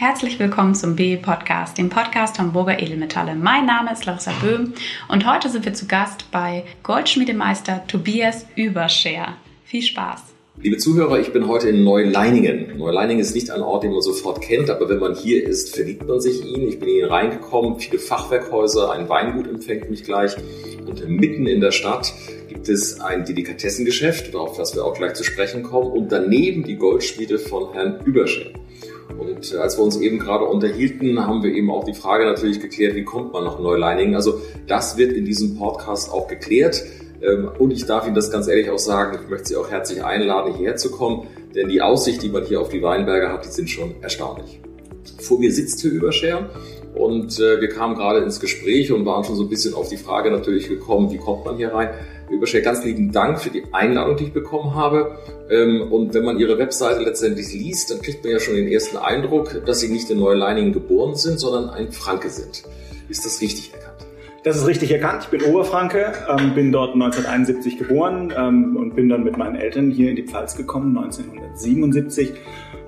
Herzlich willkommen zum BE Podcast, dem Podcast Hamburger Edelmetalle. Mein Name ist Larissa Böhm und heute sind wir zu Gast bei Goldschmiedemeister Tobias Überscher. Viel Spaß! Liebe Zuhörer, ich bin heute in Neuleiningen. Neuleiningen ist nicht ein Ort, den man sofort kennt, aber wenn man hier ist, verliebt man sich in ihn. Ich bin hier reingekommen, viele Fachwerkhäuser, ein Weingut empfängt mich gleich und mitten in der Stadt gibt es ein Delikatessengeschäft, auf das wir auch gleich zu sprechen kommen, und daneben die Goldschmiede von Herrn Überscher. Und als wir uns eben gerade unterhielten, haben wir eben auch die Frage natürlich geklärt, wie kommt man nach Neuleiningen? Also das wird in diesem Podcast auch geklärt. Ähm, und ich darf Ihnen das ganz ehrlich auch sagen, ich möchte Sie auch herzlich einladen, hierher zu kommen, denn die Aussicht, die man hier auf die Weinberge hat, die sind schon erstaunlich. Vor mir sitzt hier Überscher und äh, wir kamen gerade ins Gespräch und waren schon so ein bisschen auf die Frage natürlich gekommen, wie kommt man hier rein? Überschell, ganz lieben Dank für die Einladung, die ich bekommen habe. Ähm, und wenn man Ihre Webseite letztendlich liest, dann kriegt man ja schon den ersten Eindruck, dass Sie nicht in Neuleiningen geboren sind, sondern ein Franke sind. Ist das richtig erkannt? Das ist richtig erkannt. Ich bin Oberfranke, ähm, bin dort 1971 geboren ähm, und bin dann mit meinen Eltern hier in die Pfalz gekommen, 1977.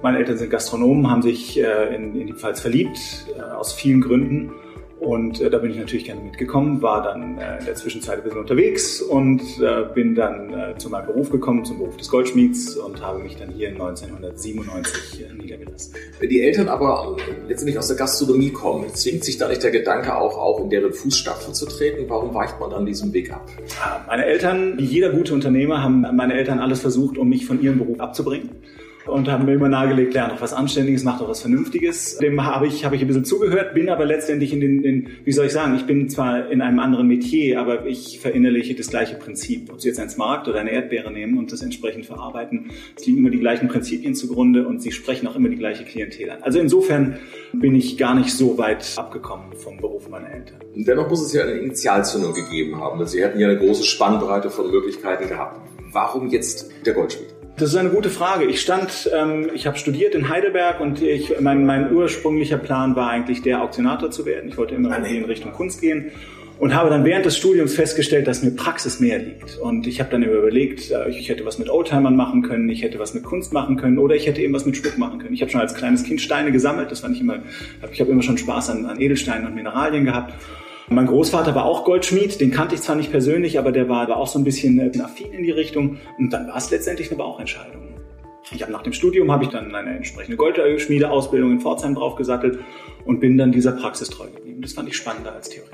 Meine Eltern sind Gastronomen, haben sich äh, in, in, die Pfalz verliebt, äh, aus vielen Gründen. Und äh, da bin ich natürlich gerne mitgekommen, war dann äh, in der Zwischenzeit ein bisschen unterwegs und äh, bin dann äh, zu meinem Beruf gekommen, zum Beruf des Goldschmieds und habe mich dann hier 1997 äh, niedergelassen. Wenn die Eltern aber letztendlich aus der Gastronomie kommen, zwingt sich da nicht der Gedanke auch, auch in deren Fußstapfen zu treten? Warum weicht man dann diesen Weg ab? Meine Eltern, wie jeder gute Unternehmer, haben meine Eltern alles versucht, um mich von ihrem Beruf abzubringen und haben mir immer nahegelegt, lern doch was Anständiges, mach doch was Vernünftiges. Dem habe ich, habe ich ein bisschen zugehört, bin aber letztendlich in den, in, wie soll ich sagen, ich bin zwar in einem anderen Metier, aber ich verinnerliche das gleiche Prinzip. Ob Sie jetzt ein Smart oder eine Erdbeere nehmen und das entsprechend verarbeiten, es liegen immer die gleichen Prinzipien zugrunde und Sie sprechen auch immer die gleiche Klientel an. Also insofern bin ich gar nicht so weit abgekommen vom Beruf meiner Eltern. Dennoch muss es ja eine Initialzündung gegeben haben. Sie hätten ja eine große Spannbreite von Möglichkeiten gehabt. Warum jetzt der Goldschmied? Das ist eine gute Frage. Ich stand, ähm, ich habe studiert in Heidelberg und ich, mein, mein ursprünglicher Plan war eigentlich der Auktionator zu werden. Ich wollte immer irgendwie in Richtung Kunst gehen und habe dann während des Studiums festgestellt, dass mir Praxis mehr liegt. Und ich habe dann immer überlegt, äh, ich hätte was mit Oldtimern machen können, ich hätte was mit Kunst machen können oder ich hätte eben was mit Schmuck machen können. Ich habe schon als kleines Kind Steine gesammelt, das fand ich immer, ich habe immer schon Spaß an, an Edelsteinen und Mineralien gehabt. Mein Großvater war auch Goldschmied, den kannte ich zwar nicht persönlich, aber der war, war auch so ein bisschen äh, affin in die Richtung. Und dann war es letztendlich eine Bauchentscheidung. Ich habe nach dem Studium habe ich dann eine entsprechende Goldschmiedeausbildung in Pforzheim draufgesattelt und bin dann dieser Praxis treu geblieben. Das fand ich spannender als Theorie.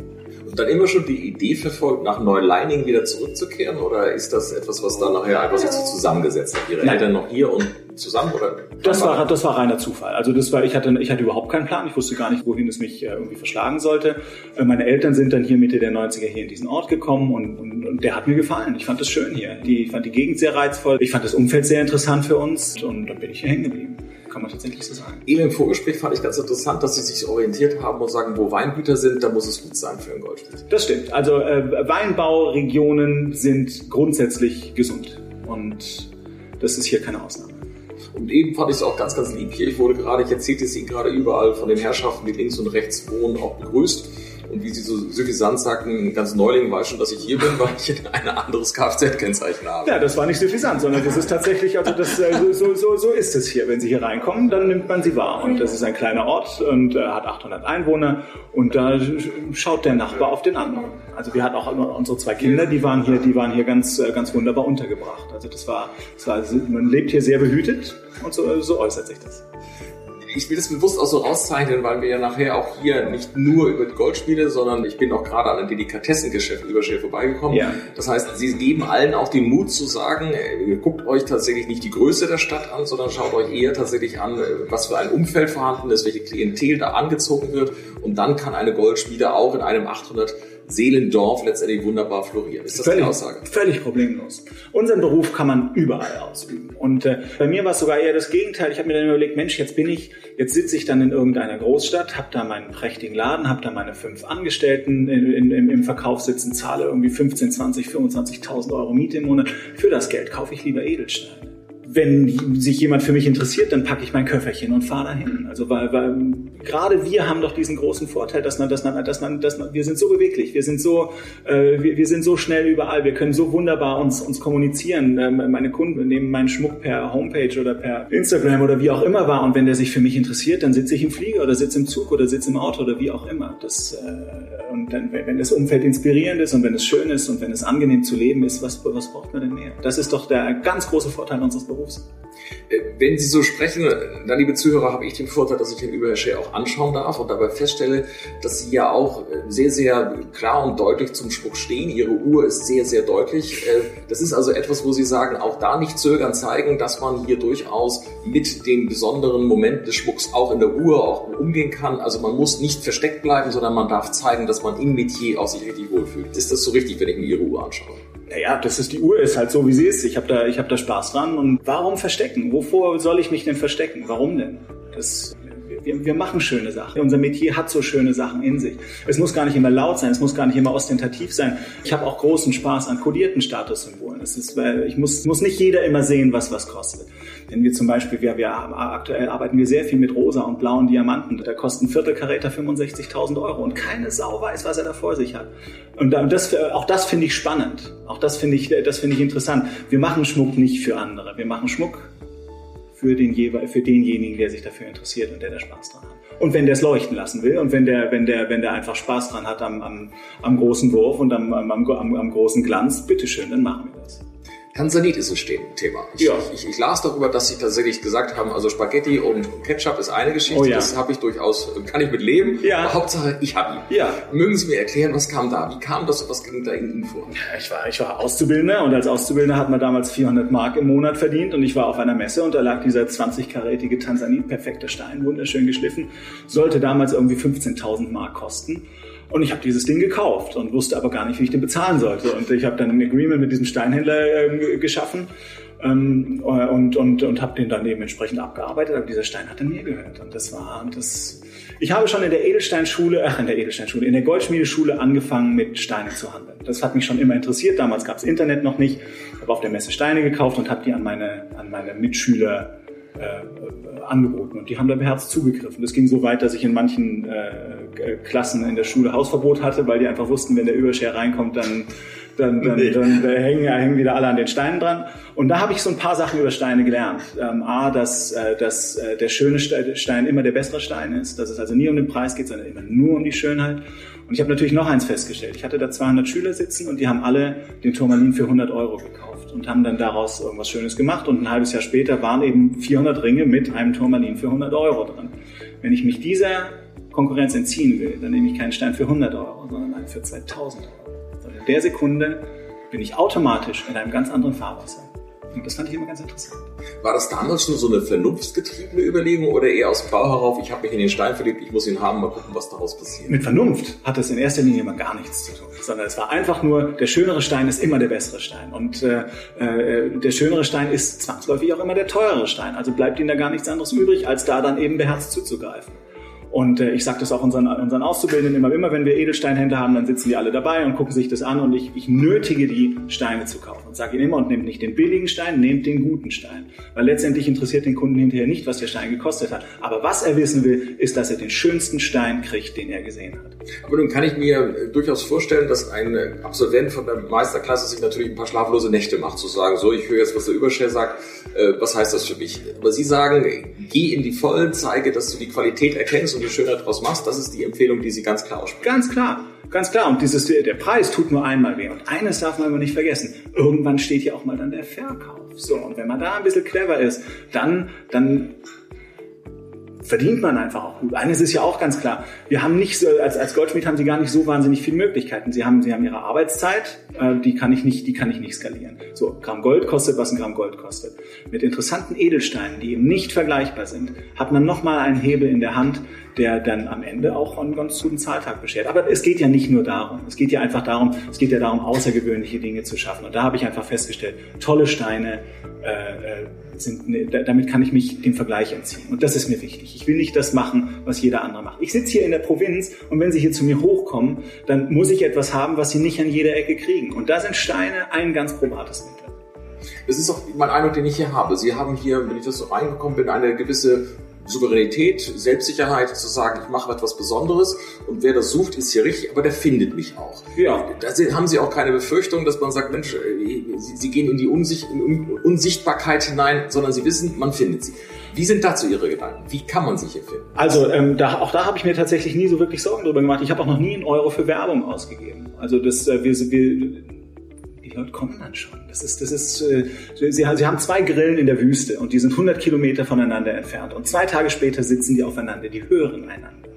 Und dann immer schon die Idee verfolgt, nach Neuleining wieder zurückzukehren? Oder ist das etwas, was dann nachher einfach so zusammengesetzt hat? Ihre Nein. Eltern noch hier und zusammen? Oder das war, das war reiner Zufall. Also das war, ich hatte, ich hatte überhaupt keinen Plan. Ich wusste gar nicht, wohin es mich äh, irgendwie verschlagen sollte. Äh, meine Eltern sind dann hier Mitte der 90er hier in diesen Ort gekommen und, und, und der hat mir gefallen. Ich fand es schön hier. Die, ich fand die Gegend sehr reizvoll. Ich fand das Umfeld sehr interessant für uns und dann bin ich hier hängen geblieben kann man tatsächlich so sagen. Eben im Vorgespräch fand ich ganz interessant, dass Sie sich orientiert haben und sagen, wo Weingüter sind, da muss es gut sein für ein Goldschmied. Das stimmt. Also äh, Weinbauregionen sind grundsätzlich gesund und das ist hier keine Ausnahme. Und eben fand ich es auch ganz, ganz lieb hier. Ich wurde gerade, ich erzählte es Ihnen gerade überall von den Herrschaften, die links und rechts wohnen, auch begrüßt. Und wie Sie so suffisant sagten, ganz Neuling weiß schon, dass ich hier bin, weil ich ein anderes Kfz-Kennzeichen habe. Ja, das war nicht suffisant, sondern das ist tatsächlich, also das, äh, so, so, so ist es hier. Wenn Sie hier reinkommen, dann nimmt man Sie wahr. Und das ist ein kleiner Ort und äh, hat 800 Einwohner und da schaut der Nachbar auf den anderen. Also wir hatten auch unsere zwei Kinder, die waren hier, die waren hier ganz, äh, ganz wunderbar untergebracht. Also das war, das war, man lebt hier sehr behütet und so, so äußert sich das ich will das bewusst auch so rauszeichnen, weil wir ja nachher auch hier nicht nur über Goldspiele, sondern ich bin auch gerade an einem Delikatessengeschäft überschwer vorbeigekommen. Ja. Das heißt, sie geben allen auch den Mut zu sagen, äh, guckt euch tatsächlich nicht die Größe der Stadt an, sondern schaut euch eher tatsächlich an, äh, was für ein Umfeld vorhanden ist, welche Klientel da angezogen wird. Und dann kann eine Goldschmiede auch in einem 800 Seelendorf letztendlich wunderbar florieren. Ist das völlig, die Aussage? Völlig problemlos. Unseren Beruf kann man überall ausüben. Und äh, bei mir war es sogar eher das Gegenteil. Ich habe mir dann überlegt, Mensch, jetzt bin ich, jetzt sitze ich dann in irgendeiner Großstadt, habe da meinen prächtigen Laden, habe da meine fünf Angestellten in, in, im, im Verkauf sitzen, zahle irgendwie 15, 20, 25.000 Euro Miete im Monat. Für das Geld kaufe ich lieber Edelsteine. Wenn sich jemand für mich interessiert, dann packe ich mein Köfferchen und fahre dahin. Also weil, weil gerade wir haben doch diesen großen Vorteil, dass man, dass man, dass man, dass man, wir sind so beweglich, wir sind so, äh, wir, wir sind so schnell überall, wir können so wunderbar uns uns kommunizieren. Ähm, meine Kunden nehmen meinen Schmuck per Homepage oder per Instagram oder wie auch immer wahr und wenn der sich für mich interessiert, dann sitze ich im Flieger oder sitze im Zug oder sitze im Auto oder wie auch immer. Das äh, und dann, wenn das Umfeld inspirierend ist und wenn es schön ist und wenn es angenehm zu leben ist, was was braucht man denn mehr? Das ist doch der ganz große Vorteil unseres Berufs. Berufs. Äh, wenn Sie so sprechen, dann liebe Zuhörer, habe ich den Vorteil, dass ich den Übershare auch anschauen darf und dabei feststelle, dass Sie ja auch äh, sehr, sehr klar und deutlich zum Schmuck stehen. Ihre Uhr ist sehr, sehr deutlich. Äh, das ist also etwas, wo Sie sagen, auch da nicht zögern, zeigen, dass man hier durchaus mit den besonderen Momenten des Schmucks auch in der Uhr auch umgehen kann. Also man muss nicht versteckt bleiben, sondern man darf zeigen, dass man im Metier auch sich richtig wohlfühlt. Ist das so richtig, wenn ich mir Ihre Uhr anschaue? Naja, das ist die Uhr, ist halt so, wie sie ist. Ich habe da, ich hab da Spaß dran. Und warum verstecken? Wovor soll ich mich denn verstecken? Warum denn? Das, wir, wir machen schöne Sachen. Unser Metier hat so schöne Sachen in sich. Es muss gar nicht immer laut sein, es muss gar nicht immer ostentativ sein. Ich habe auch großen Spaß an kodierten Statussymbolen. Es ist, ich muss, muss nicht jeder immer sehen, was was kostet. Wenn wir zum Beispiel, wir, wir aktuell arbeiten wir sehr viel mit rosa und blauen Diamanten. Da kosten Viertelkaräter 65.000 Euro und keine Sau weiß, was er da vor sich hat. Und das, auch das finde ich spannend. Auch das finde ich, das finde ich interessant. Wir machen Schmuck nicht für andere. Wir machen Schmuck für, den, für denjenigen, der sich dafür interessiert und der da Spaß dran hat. Und wenn der es leuchten lassen will und wenn der, wenn der, wenn der einfach Spaß dran hat am, am, am großen Wurf und am, am, am, am großen Glanz, bitteschön, dann machen wir das. Tansanit ist ein Thema. Ich, ja. ich, ich, las darüber, dass sie tatsächlich gesagt haben, also Spaghetti und Ketchup ist eine Geschichte, oh ja. das habe ich durchaus, kann ich mit leben. Ja. Aber Hauptsache, ich habe ihn. Ja. Mögen Sie mir erklären, was kam da? Wie kam das und was ging da in Ihnen vor? Ich war, ich war Auszubildender und als Auszubildender hat man damals 400 Mark im Monat verdient und ich war auf einer Messe und da lag dieser 20-karätige Tansanit, perfekter Stein, wunderschön geschliffen, sollte damals irgendwie 15.000 Mark kosten. Und ich habe dieses Ding gekauft und wusste aber gar nicht, wie ich den bezahlen sollte. Und ich habe dann ein Agreement mit diesem Steinhändler äh, geschaffen ähm, und, und, und habe den dann eben entsprechend abgearbeitet. Aber dieser Stein hat dann mir gehört. Und das war das. Ich habe schon in der Edelsteinschule, ach in der Edelsteinschule, in der Goldschmiedeschule angefangen mit Steinen zu handeln. Das hat mich schon immer interessiert. Damals gab es Internet noch nicht. Ich habe auf der Messe Steine gekauft und habe die an meine, an meine Mitschüler äh, angeboten und die haben da beherzt zugegriffen. Das ging so weit, dass ich in manchen äh, Klassen in der Schule Hausverbot hatte, weil die einfach wussten, wenn der Überscher reinkommt, dann dann, dann, nee. dann, dann hängen, hängen wieder alle an den Steinen dran. Und da habe ich so ein paar Sachen über Steine gelernt. Ähm, A, dass, äh, dass äh, der schöne Stein immer der bessere Stein ist, dass es also nie um den Preis geht, sondern immer nur um die Schönheit. Und ich habe natürlich noch eins festgestellt. Ich hatte da 200 Schüler sitzen und die haben alle den Turmalin für 100 Euro gekauft und haben dann daraus irgendwas Schönes gemacht. Und ein halbes Jahr später waren eben 400 Ringe mit einem Turmalin für 100 Euro drin. Wenn ich mich dieser Konkurrenz entziehen will, dann nehme ich keinen Stein für 100 Euro, sondern einen für 2000 Euro. Und in der Sekunde bin ich automatisch in einem ganz anderen Fahrwasser. Und das fand ich immer ganz interessant. War das damals schon so eine vernunftsgetriebene Überlegung oder eher aus dem Bau herauf, ich habe mich in den Stein verliebt, ich muss ihn haben, mal gucken, was daraus passiert? Mit Vernunft hat es in erster Linie immer gar nichts zu tun, sondern es war einfach nur, der schönere Stein ist immer der bessere Stein. Und äh, äh, der schönere Stein ist zwangsläufig auch immer der teurere Stein. Also bleibt ihnen da gar nichts anderes übrig, als da dann eben beherzt zuzugreifen. Und äh, ich sage das auch unseren, unseren Auszubildenden immer, immer wenn wir Edelsteinhändler haben, dann sitzen die alle dabei und gucken sich das an und ich, ich nötige die, Steine zu kaufen und sage ihnen immer, und nehmt nicht den billigen Stein, nehmt den guten Stein. Weil letztendlich interessiert den Kunden hinterher nicht, was der Stein gekostet hat. Aber was er wissen will, ist, dass er den schönsten Stein kriegt, den er gesehen hat. Aber nun kann ich mir durchaus vorstellen, dass ein Absolvent von der Meisterklasse sich natürlich ein paar schlaflose Nächte macht, zu sagen, so, ich höre jetzt, was der Überschär sagt, äh, was heißt das für mich? Aber Sie sagen, geh in die Vollen, zeige, dass du die Qualität erkennst und die Schönheit daraus machst. Das ist die Empfehlung, die Sie ganz klar aussprechen. Ganz klar. Ganz klar. Und dieses, der Preis tut nur einmal weh. Und eines darf man aber nicht vergessen. Irgendwann steht ja auch mal dann der Verkauf. So. Und wenn man da ein bisschen clever ist, dann, dann verdient man einfach auch gut. Eines ist ja auch ganz klar. Wir haben nicht so, als, als Goldschmied haben sie gar nicht so wahnsinnig viele Möglichkeiten. Sie haben, sie haben ihre Arbeitszeit, äh, die kann ich nicht, die kann ich nicht skalieren. So, Gramm Gold kostet, was ein Gramm Gold kostet. Mit interessanten Edelsteinen, die eben nicht vergleichbar sind, hat man nochmal einen Hebel in der Hand, der dann am Ende auch einen ganz guten Zahltag beschert. Aber es geht ja nicht nur darum. Es geht ja einfach darum, es geht ja darum, außergewöhnliche Dinge zu schaffen. Und da habe ich einfach festgestellt, tolle Steine, äh, äh sind, ne, damit kann ich mich dem Vergleich entziehen. Und das ist mir wichtig. Ich will nicht das machen, was jeder andere macht. Ich sitze hier in der Provinz und wenn Sie hier zu mir hochkommen, dann muss ich etwas haben, was Sie nicht an jeder Ecke kriegen. Und da sind Steine ein ganz probates Mittel. Das ist auch mein Eindruck, den ich hier habe. Sie haben hier, wenn ich das so reingekommen bin, eine gewisse Souveränität, Selbstsicherheit zu sagen, ich mache etwas Besonderes und wer das sucht, ist hier richtig, aber der findet mich auch. Ja. Da haben Sie auch keine Befürchtung, dass man sagt, Mensch, äh, Sie, Sie gehen in die Unsicht, in Unsichtbarkeit hinein, sondern Sie wissen, man findet Sie. Wie sind dazu Ihre Gedanken? Wie kann man sich hier finden? Also ähm, da, auch da habe ich mir tatsächlich nie so wirklich Sorgen drüber gemacht. Ich habe auch noch nie einen Euro für Werbung ausgegeben. Also das, äh, wir, wir die Leute kommen dann schon. Das ist, das ist, äh, sie, sie haben zwei Grillen in der Wüste und die sind 100 Kilometer voneinander entfernt. Und zwei Tage später sitzen die aufeinander, die hören einander.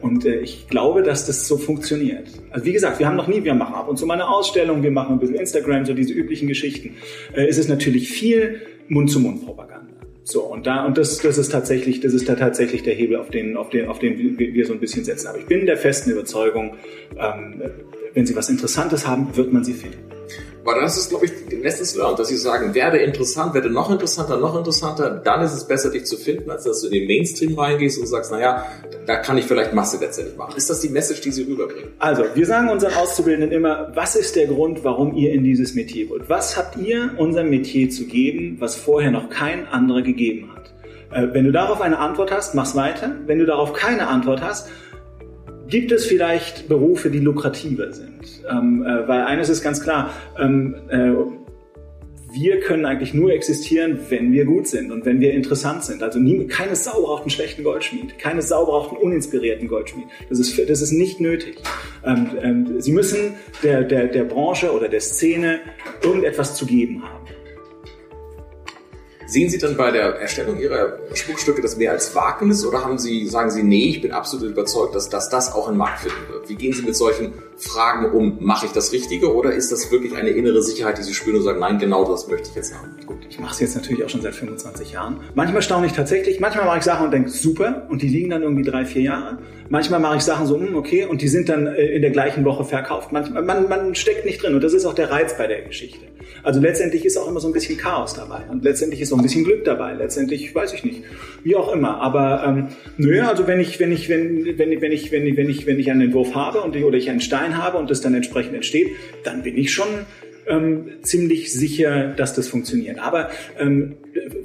Und äh, ich glaube, dass das so funktioniert. Also wie gesagt, wir haben noch nie, wir machen ab und zu mal eine Ausstellung, wir machen ein bisschen Instagram, so diese üblichen Geschichten. Äh, es ist natürlich viel Mund-zu-Mund-Propaganda. So, und da, und das, das ist tatsächlich, das ist da tatsächlich der Hebel, auf den, auf den, auf den wir so ein bisschen setzen. Aber ich bin der festen Überzeugung, ähm, wenn Sie was Interessantes haben, wird man sie finden. Weil das ist, glaube ich, Lessons learned, dass sie sagen, werde interessant, werde noch interessanter, noch interessanter, dann ist es besser, dich zu finden, als dass du in den Mainstream reingehst und sagst, naja, da kann ich vielleicht Masse letztendlich machen. Ist das die Message, die sie rüberbringen? Also, wir sagen unseren Auszubildenden immer, was ist der Grund, warum ihr in dieses Metier wollt? Was habt ihr unserem Metier zu geben, was vorher noch kein anderer gegeben hat? Äh, wenn du darauf eine Antwort hast, mach's weiter. Wenn du darauf keine Antwort hast, Gibt es vielleicht Berufe, die lukrativer sind? Ähm, äh, weil eines ist ganz klar, ähm, äh, wir können eigentlich nur existieren, wenn wir gut sind und wenn wir interessant sind. Also nie, keine Sau braucht einen schlechten Goldschmied, keine Sau braucht einen uninspirierten Goldschmied. Das ist, das ist nicht nötig. Ähm, ähm, sie müssen der, der, der Branche oder der Szene irgendetwas zu geben haben. Sehen Sie dann bei der Erstellung Ihrer Schmuckstücke das mehr als Wagnis oder haben Sie, sagen Sie, nee, ich bin absolut überzeugt, dass, dass das auch einen Markt finden wird? Wie gehen Sie mit solchen Fragen um? Mache ich das Richtige oder ist das wirklich eine innere Sicherheit, die Sie spüren und sagen, nein, genau das möchte ich jetzt haben? Gut, ich mache es jetzt natürlich auch schon seit 25 Jahren. Manchmal staune ich tatsächlich, manchmal mache ich Sachen und denke, super, und die liegen dann irgendwie drei, vier Jahre. Manchmal mache ich Sachen so, hm, okay, und die sind dann äh, in der gleichen Woche verkauft. Manchmal, man, man steckt nicht drin und das ist auch der Reiz bei der Geschichte. Also letztendlich ist auch immer so ein bisschen Chaos dabei und letztendlich ist auch ein bisschen Glück dabei. Letztendlich weiß ich nicht, wie auch immer. Aber ähm, nö, also wenn ich wenn ich wenn wenn wenn ich wenn ich wenn ich wenn ich einen Entwurf habe und oder ich einen Stein habe und das dann entsprechend entsteht, dann bin ich schon ähm, ziemlich sicher, dass das funktioniert. Aber ähm,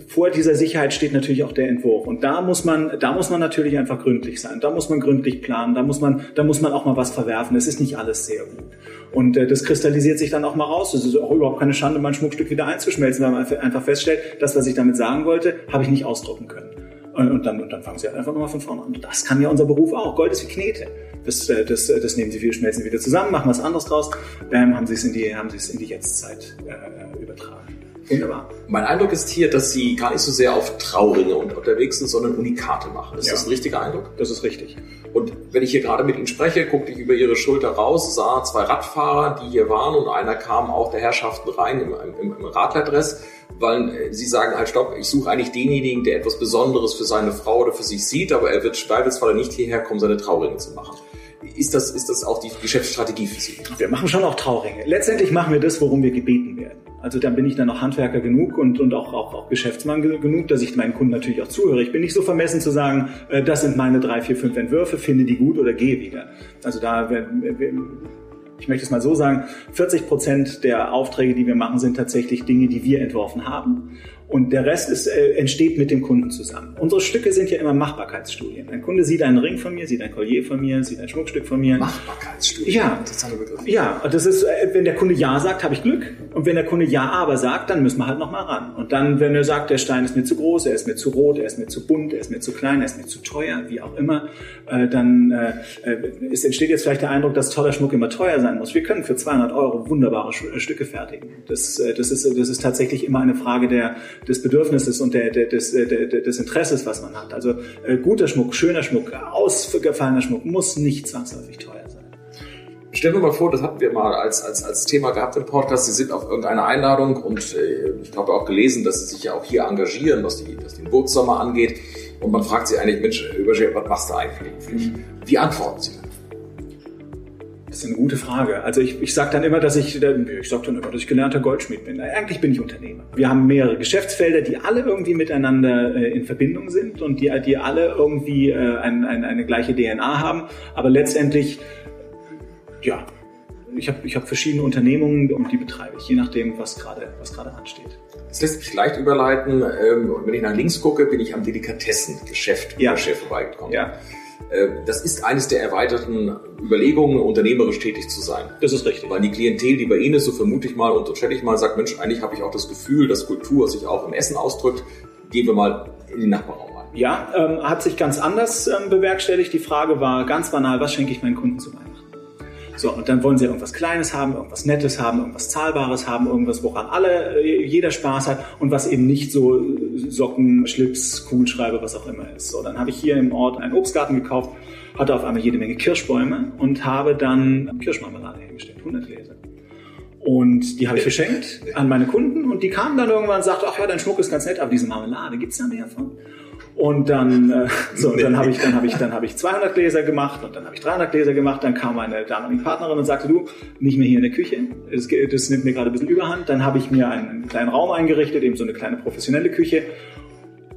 vor dieser Sicherheit steht natürlich auch der Entwurf. Und da muss man, da muss man natürlich einfach gründlich sein. Da muss man gründlich planen. Da muss man, da muss man auch mal was verwerfen. Es ist nicht alles sehr gut. Und äh, das kristallisiert sich dann auch mal raus. Es ist auch überhaupt keine Schande, mein Schmuckstück wieder einzuschmelzen, weil man einfach feststellt, das, was ich damit sagen wollte, habe ich nicht ausdrucken können. Und dann, und dann fangen sie halt einfach nochmal von vorne an. Das kann ja unser Beruf auch. Gold ist wie Knete. Das, äh, das, äh, das nehmen sie viel, schmelzen wieder zusammen, machen was anderes draus. Bam, haben sie es in die, haben sie es in die Jetztzeit äh, übertragen. Wunderbar. Mein Eindruck ist hier, dass Sie gar nicht so sehr auf Trauringe unterwegs sind, sondern Unikate machen. Ist ja. das ein richtiger Eindruck? Das ist richtig. Und wenn ich hier gerade mit Ihnen spreche, guckte ich über Ihre Schulter raus, sah zwei Radfahrer, die hier waren und einer kam auch der Herrschaften rein im, im, im Radlerdress weil äh, sie sagen halt, stopp, ich suche eigentlich denjenigen, der etwas Besonderes für seine Frau oder für sich sieht, aber er wird zweifelsfall nicht hierher kommen, seine Trauringe zu machen. Ist das, ist das auch die Geschäftsstrategie für Sie? Wir machen schon auch Trauringe. Letztendlich machen wir das, worum wir gebeten werden. Also dann bin ich dann auch Handwerker genug und, und auch, auch, auch Geschäftsmann genug, dass ich meinen Kunden natürlich auch zuhöre. Ich bin nicht so vermessen zu sagen, äh, das sind meine drei, vier, fünf Entwürfe, finde die gut oder gehe wieder. Also da ich möchte es mal so sagen, 40 Prozent der Aufträge, die wir machen, sind tatsächlich Dinge, die wir entworfen haben. Und der Rest ist, äh, entsteht mit dem Kunden zusammen. Unsere Stücke sind ja immer Machbarkeitsstudien. Ein Kunde sieht einen Ring von mir, sieht ein Collier von mir, sieht ein Schmuckstück von mir. Machbarkeitsstudien? Ja. Interessanter Begriff. Ja, und das ist, äh, wenn der Kunde Ja sagt, habe ich Glück. Und wenn der Kunde Ja aber sagt, dann müssen wir halt nochmal ran. Und dann, wenn er sagt, der Stein ist mir zu groß, er ist mir zu rot, er ist mir zu bunt, er ist mir zu klein, er ist mir zu teuer, wie auch immer, äh, dann äh, äh es entsteht jetzt vielleicht der Eindruck, dass toller Schmuck immer teuer sein muss. Wir können für 200 Euro wunderbare Stücke fertigen. Das, das, ist, das ist tatsächlich immer eine Frage der, des Bedürfnisses und der, der, des, der, des Interesses, was man hat. Also äh, guter Schmuck, schöner Schmuck, ausgefallener Schmuck muss nicht zwangsläufig teuer sein. Stellen wir mal vor, das hatten wir mal als, als, als Thema gehabt im Podcast. Sie sind auf irgendeine Einladung und äh, ich glaube auch gelesen, dass Sie sich ja auch hier engagieren, was, die, was den Geburtssommer angeht. Und man fragt Sie eigentlich, Mensch, Überschär, was machst du eigentlich? Wie antworten Sie? Das ist eine gute Frage. Also ich, ich sage dann immer, dass ich, ich sage dann immer, dass ich gelernter Goldschmied bin. Eigentlich bin ich Unternehmer. Wir haben mehrere Geschäftsfelder, die alle irgendwie miteinander äh, in Verbindung sind und die, die alle irgendwie äh, ein, ein, eine gleiche DNA haben. Aber letztendlich, ja, ich habe ich hab verschiedene Unternehmungen und die betreibe ich, je nachdem, was gerade was gerade ansteht. Das lässt sich leicht überleiten. Ähm, wenn ich nach links gucke, bin ich am Delikatessengeschäft ja. Chef vorbeigekommen. Ja. Äh, das ist eines der erweiterten Überlegungen, unternehmerisch tätig zu sein. Das ist richtig. Weil die Klientel, die bei Ihnen ist, so vermute ich mal, unterstelle ich mal, sagt, Mensch, eigentlich habe ich auch das Gefühl, dass Kultur sich auch im Essen ausdrückt. Gehen wir mal in den Nachbarraum rein. Ja, ähm, hat sich ganz anders ähm, bewerkstelligt. Die Frage war ganz banal, was schenke ich meinen Kunden zu Weihnachten? So, und dann wollen sie irgendwas Kleines haben, irgendwas Nettes haben, irgendwas Zahlbares haben, irgendwas, woran alle, äh, jeder Spaß hat und was eben nicht so äh, Socken, Schlips, Kugelschreiber, was auch immer ist. So, dann habe ich hier im Ort einen Obstgarten gekauft, hatte auf einmal jede Menge Kirschbäume und habe dann Kirschmarmelade hergestellt, 100 Gläser. Und die habe ich verschenkt an meine Kunden und die kamen dann irgendwann und sagten, ach ja, dein Schmuck ist ganz nett, aber diese Marmelade, gibt's da mehr von? Und dann, äh, so, dann habe ich, dann habe ich, dann habe ich 200 Gläser gemacht und dann habe ich 300 Gläser gemacht. Dann kam meine damalige Partnerin und sagte, du, nicht mehr hier in der Küche. Das, das nimmt mir gerade ein bisschen Überhand. Dann habe ich mir einen kleinen Raum eingerichtet, eben so eine kleine professionelle Küche.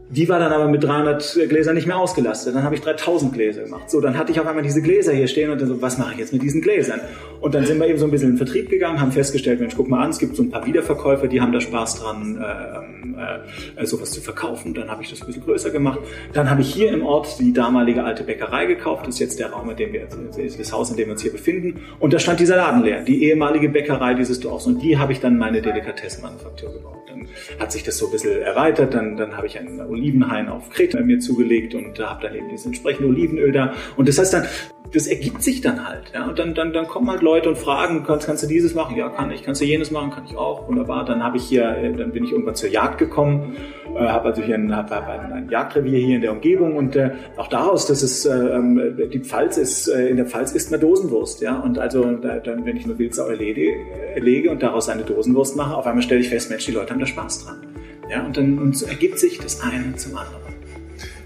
Die war dann aber mit 300 Gläsern nicht mehr ausgelastet. Dann habe ich 3000 Gläser gemacht. So, dann hatte ich auf einmal diese Gläser hier stehen und dann so, was mache ich jetzt mit diesen Gläsern? Und dann sind wir eben so ein bisschen in den Vertrieb gegangen, haben festgestellt, Mensch, guck mal an, es gibt so ein paar Wiederverkäufer, die haben da Spaß dran, äh, äh, sowas zu verkaufen. Dann habe ich das ein bisschen größer gemacht. Dann habe ich hier im Ort die damalige alte Bäckerei gekauft. Das ist jetzt der Raum, in dem wir, das Haus, in dem wir uns hier befinden. Und da stand dieser Laden leer, die ehemalige Bäckerei dieses Dorfs. Und die habe ich dann meine Delikatessenmanufaktur gebaut. Dann hat sich das so ein bisschen erweitert. Dann, dann habe ich einen Olivenhain auf Kreta mir zugelegt und habe dann eben dieses entsprechende Olivenöl da. Und das heißt dann, das ergibt sich dann halt. Ja? Und dann, dann, dann kommen halt Leute und fragen, kannst, kannst du dieses machen? Ja, kann ich. Kannst du jenes machen? Kann ich auch. Wunderbar. Dann habe ich hier, dann bin ich irgendwann zur Jagd gekommen, äh, habe also hier ein, hab, hab ein, ein Jagdrevier hier in der Umgebung und äh, auch daraus, dass es äh, die Pfalz ist, äh, in der Pfalz isst man Dosenwurst. Ja? Und also da, dann, wenn ich eine Wildsau erlege, erlege und daraus eine Dosenwurst mache, auf einmal stelle ich fest, Mensch, die Leute haben da Spaß dran. Ja? Und dann und so ergibt sich das eine zum anderen.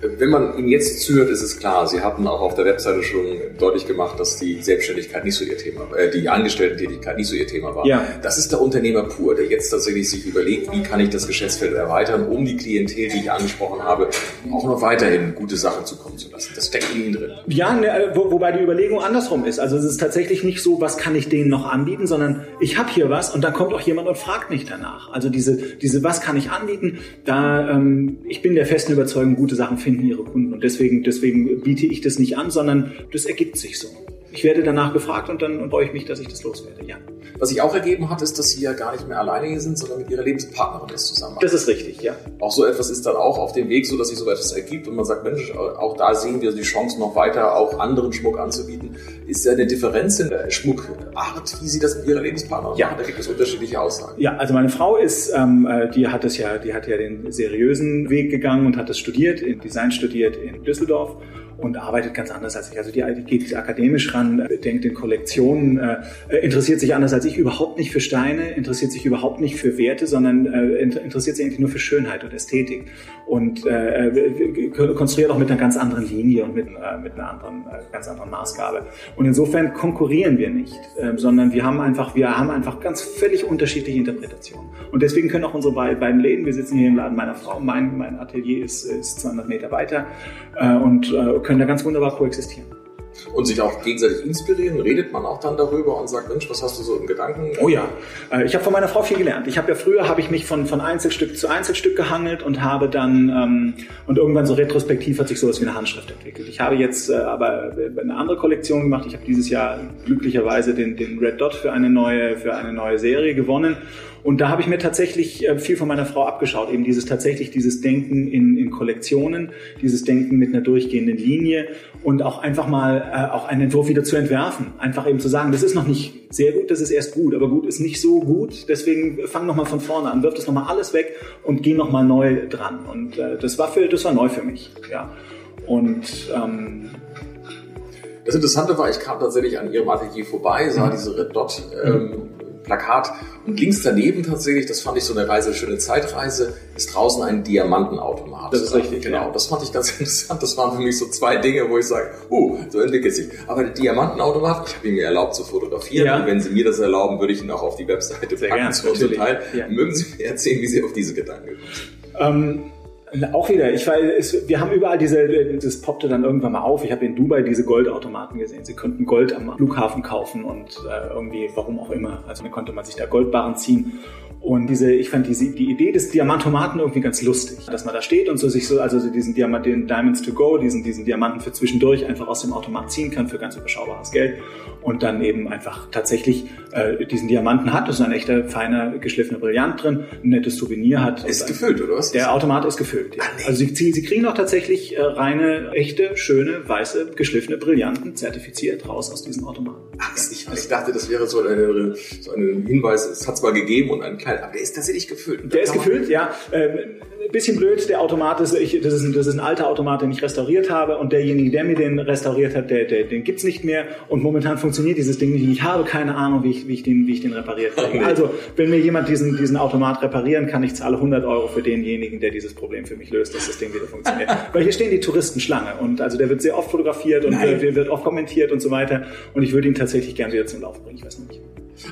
Wenn man Ihnen jetzt zuhört, ist es klar, Sie hatten auch auf der Webseite schon deutlich gemacht, dass die Selbstständigkeit nicht so Ihr Thema, äh, die Angestellten-Tätigkeit nicht so Ihr Thema war. Ja. Das ist der Unternehmer pur, der jetzt tatsächlich sich überlegt, wie kann ich das Geschäftsfeld erweitern, um die Klientel, die ich angesprochen habe, auch noch weiterhin gute Sachen zukommen zu lassen. Das steckt in Ihnen drin. Ja, ne, wo, wobei die Überlegung andersrum ist. Also es ist tatsächlich nicht so, was kann ich denen noch anbieten, sondern ich habe hier was und dann kommt auch jemand und fragt mich danach. Also diese, diese was kann ich anbieten, da ähm, ich bin der festen Überzeugung, gute Sachen finden ihre Kunden und deswegen, deswegen biete ich das nicht an, sondern das ergibt sich so. Ich werde danach gefragt und dann freue ich mich, dass ich das loswerde. Ja. Was sich auch ergeben hat, ist, dass Sie ja gar nicht mehr alleine hier sind, sondern mit Ihrer Lebenspartnerin das zusammen machen. Das ist richtig, ja. Auch so etwas ist dann auch auf dem Weg, so dass sich so etwas ergibt und man sagt, Mensch, auch da sehen wir die Chance noch weiter, auch anderen Schmuck anzubieten. Ist ja eine Differenz in der Schmuckart, wie Sie das mit Ihrer Lebenspartnerin Ja. machen? Da gibt es unterschiedliche Aussagen. Ja, also meine Frau ist, ähm, äh, die hat das ja, die hat ja den seriösen Weg gegangen und hat das studiert, in Design studiert in Düsseldorf und arbeitet ganz anders als ich. Also die, die geht akademisch ran, denkt in Kollektionen, äh, interessiert sich anders als ich, überhaupt nicht für Steine, interessiert sich überhaupt nicht für Werte, sondern äh, inter- interessiert sich eigentlich nur für Schönheit und Ästhetik und äh, konstruiert auch mit einer ganz anderen Linie und mit, äh, mit einer anderen, äh, ganz anderen Maßgabe. Und insofern konkurrieren wir nicht, äh, sondern wir haben einfach, wir haben einfach ganz völlig unterschiedliche Interpretationen. Und deswegen können auch unsere beiden, beiden Läden, wir sitzen hier im Laden meiner Frau, mein, mein Atelier ist, ist 200 Meter weiter äh, und äh, können da ganz wunderbar koexistieren. Und sich auch gegenseitig inspirieren, redet man auch dann darüber und sagt, Mensch, was hast du so im Gedanken? Oh ja, Äh, ich habe von meiner Frau viel gelernt. Ich habe ja früher habe ich mich von, von Einzelstück zu Einzelstück gehangelt und habe dann ähm, und irgendwann so retrospektiv hat sich sowas wie eine Handschrift entwickelt. Ich habe jetzt äh, aber eine andere Kollektion gemacht. Ich habe dieses Jahr glücklicherweise den, den Red Dot für eine neue für eine neue Serie gewonnen. Und da habe ich mir tatsächlich äh, viel von meiner Frau abgeschaut. Eben dieses tatsächlich dieses Denken in, in Kollektionen, dieses Denken mit einer durchgehenden Linie und auch einfach mal äh, auch einen Entwurf wieder zu entwerfen. Einfach eben zu sagen, das ist noch nicht sehr gut, das ist erst gut, aber gut ist nicht so gut. Deswegen fang noch mal von vorne an, wirf das noch mal alles weg und geh noch mal neu dran. Und äh, das war für das war neu für mich. Ja. Und ähm, Das Interessante war, ich kam tatsächlich an ihrem Atelier vorbei, sah Mhm. diese Red Dot ähm, Plakat und links daneben tatsächlich, das fand ich so eine Reise, schöne Zeitreise, ist draußen ein Diamantenautomat. Das ist richtig, genau. ja. Das fand ich ganz interessant. Das waren für mich so zwei Dinge, wo ich sage, uh, so entwickelt sich. Aber der Diamantenautomat, ich habe ihn mir erlaubt zu fotografieren. Ja. Und wenn Sie mir das erlauben, würde ich ihn auch auf die Webseite Sehr packen gern, zu unserem natürlich. Teil. Ja. Mögen Sie mir erzählen, wie Sie auf diese Gedanken gekommen sind? Ähm, Auch wieder, ich weil wir haben überall diese, das poppte dann irgendwann mal auf. Ich habe in Dubai diese Goldautomaten gesehen. Sie könnten Gold am Flughafen kaufen und äh, irgendwie, warum auch immer. Also dann konnte man sich da Goldbarren ziehen. Und diese, ich fand diese, die Idee des Diamantomaten irgendwie ganz lustig, dass man da steht und so sich so, also diesen Diamant, den Diamonds to go, diesen, diesen Diamanten für zwischendurch einfach aus dem Automat ziehen kann für ganz überschaubares Geld und dann eben einfach tatsächlich äh, diesen Diamanten hat. Das ist ein echter, feiner, geschliffener Brillant drin, ein nettes Souvenir hat. Ist gefüllt, oder was? Der Automat ist gefüllt, ja. Ah, nee. Also sie, sie kriegen auch tatsächlich äh, reine, echte, schöne, weiße, geschliffene Brillanten zertifiziert raus aus diesem Automaten. Ach, ich, ich dachte, das wäre so, eine, so ein Hinweis, es hat es mal gegeben und ein kleiner, aber der ist tatsächlich gefüllt. Der ist gefüllt, ja. Ähm, bisschen blöd, der Automat ist, ich, das, ist ein, das ist ein alter Automat, den ich restauriert habe und derjenige, der mir den restauriert hat, der, der, den gibt's nicht mehr und momentan funktioniert dieses Ding nicht. Ich habe keine Ahnung, wie ich, wie ich, den, wie ich den repariert kriege. Also, wenn mir jemand diesen, diesen Automat reparieren kann, ich zahle 100 Euro für denjenigen, der dieses Problem für mich löst, dass das Ding wieder funktioniert. Weil hier stehen die Touristen Schlange und also der wird sehr oft fotografiert und wird, wird oft kommentiert und so weiter und ich würde ihn tatsächlich gern wieder zum Laufen bringen. Ich weiß nicht.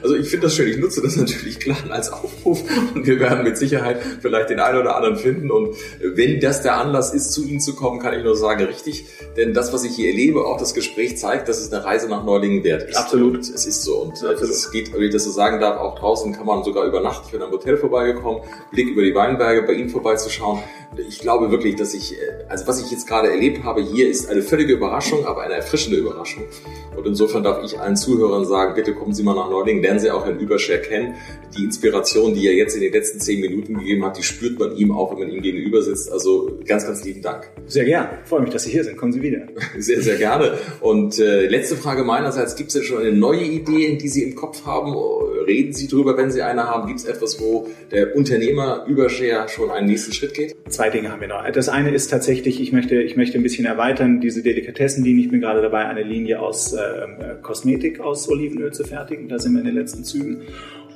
Also ich finde das schön. Ich nutze das natürlich klar als Aufruf und wir werden mit Sicherheit vielleicht den einen oder anderen finden. Und wenn das der Anlass ist, zu Ihnen zu kommen, kann ich nur sagen, richtig. Denn das, was ich hier erlebe, auch das Gespräch zeigt, dass es eine Reise nach Neulingen wert ist. Absolut. Und es ist so. Und es geht, wenn ich das so sagen darf, auch draußen kann man sogar übernachten. Ich bin am Hotel vorbeigekommen, Blick über die Weinberge, bei Ihnen vorbeizuschauen. Ich glaube wirklich, dass ich, also was ich jetzt gerade erlebt habe hier, ist eine völlige Überraschung, aber eine erfrischende Überraschung. Und insofern darf ich allen Zuhörern sagen, bitte kommen Sie mal nach Neulingen, lernen Sie auch Herrn Überscher kennen. Die Inspiration, die er jetzt in den letzten zehn Minuten gegeben hat, die spürt man ihm auch, wenn man ihm gegenüber sitzt. Also ganz, ganz lieben Dank. Sehr gern. Ich freue mich, dass Sie hier sind. Kommen Sie wieder. Sehr, sehr gerne. Und äh, letzte Frage meinerseits, gibt es denn schon eine neue Idee, die Sie im Kopf haben? Reden Sie drüber, wenn Sie eine haben? Gibt es etwas, wo der Unternehmer Überscher schon einen nächsten Schritt geht? Zwei Dinge haben wir noch. Das eine ist tatsächlich, ich möchte, ich möchte ein bisschen erweitern, diese Delikatessen, die ich bin gerade dabei, eine Linie aus äh, äh, Kosmetik aus Olivenöl zu fertigen. Da sind wir in den letzten Zügen.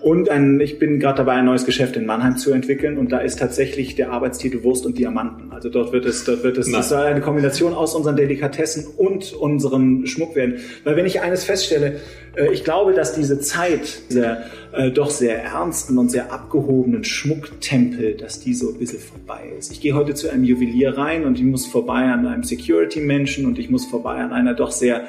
Und ein, ich bin gerade dabei, ein neues Geschäft in Mannheim zu entwickeln und da ist tatsächlich der Arbeitstitel Wurst und Diamanten. Also dort wird es, dort wird es, das soll eine Kombination aus unseren Delikatessen und unserem Schmuck werden. Weil wenn ich eines feststelle, äh, ich glaube, dass diese Zeit dieser äh, doch sehr ernsten und sehr abgehobenen Schmucktempel, dass die so ein bisschen vorbei ist. Ich gehe heute zu einem Juwelier rein und ich muss vorbei an einem Security-Menschen und ich muss vorbei an einer doch sehr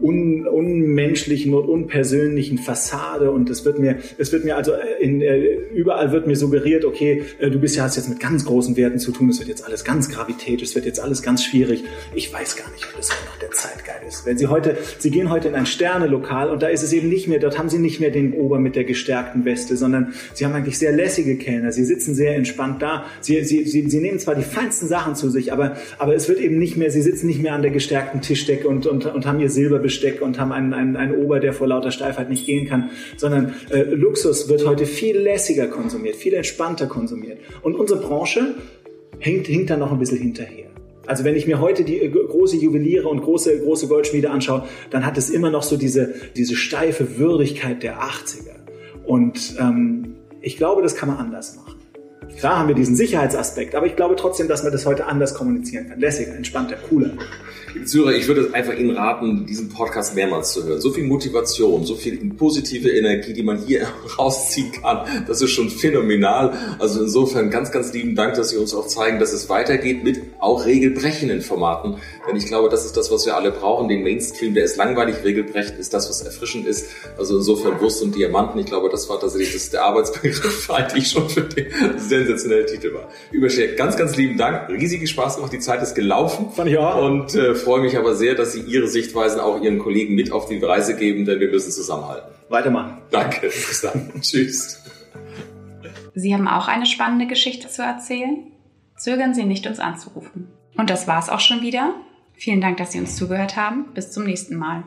un, unmenschlichen und unpersönlichen Fassade und es wird mir, es wird mir also in, äh, überall wird mir suggeriert, okay, äh, du bist ja hast jetzt mit ganz großen Werten zu tun, es wird jetzt alles ganz gravitätisch, es wird jetzt alles ganz schwierig. Ich weiß gar nicht, ob das noch der Zeit geil ist. Wenn Sie heute, Sie gehen heute in ein Sternelokal und da ist es eben nicht mehr, dort haben Sie nicht mehr den Ober mit der gestärkten Weste, sondern Sie haben eigentlich sehr lässige Kellner. Sie sitzen sehr entspannt da. Sie, Sie, Sie, Sie nehmen zwar die feinsten Sachen zu sich, aber, aber es wird eben nicht mehr, Sie sitzen nicht mehr an der gestärkten Tischdecke und, und, und haben Ihr Silber Besteck und haben einen, einen, einen Ober, der vor lauter Steifheit nicht gehen kann, sondern äh, Luxus wird heute viel lässiger konsumiert, viel entspannter konsumiert. Und unsere Branche hinkt, hinkt da noch ein bisschen hinterher. Also wenn ich mir heute die äh, große Juweliere und große, große Goldschmiede anschaue, dann hat es immer noch so diese, diese steife Würdigkeit der 80er. Und ähm, ich glaube, das kann man anders machen. Klar haben wir diesen Sicherheitsaspekt, aber ich glaube trotzdem, dass man das heute anders kommunizieren kann. Lässiger, entspannter, cooler. Zuhörer, ich würde einfach Ihnen raten, diesen Podcast mehrmals zu hören. So viel Motivation, so viel positive Energie, die man hier rausziehen kann, das ist schon phänomenal. Also insofern ganz, ganz lieben Dank, dass Sie uns auch zeigen, dass es weitergeht mit auch regelbrechenden Formaten. Denn ich glaube, das ist das, was wir alle brauchen. Den Mainstream, der ist langweilig, regelbrechend ist das, was erfrischend ist. Also insofern Wurst und Diamanten. Ich glaube, das war tatsächlich das, der Arbeitsbegriff, eigentlich schon für den sensationellen Titel war. Überschert, ganz, ganz lieben Dank. Riesige Spaß gemacht. Die Zeit ist gelaufen. Fand ich auch. Und äh, freue mich aber sehr, dass Sie Ihre Sichtweisen auch Ihren Kollegen mit auf die Reise geben, denn wir müssen zusammenhalten. Weitermachen. Danke. Bis dann. Tschüss. Sie haben auch eine spannende Geschichte zu erzählen? Zögern Sie nicht, uns anzurufen. Und das war's auch schon wieder. Vielen Dank, dass Sie uns zugehört haben. Bis zum nächsten Mal.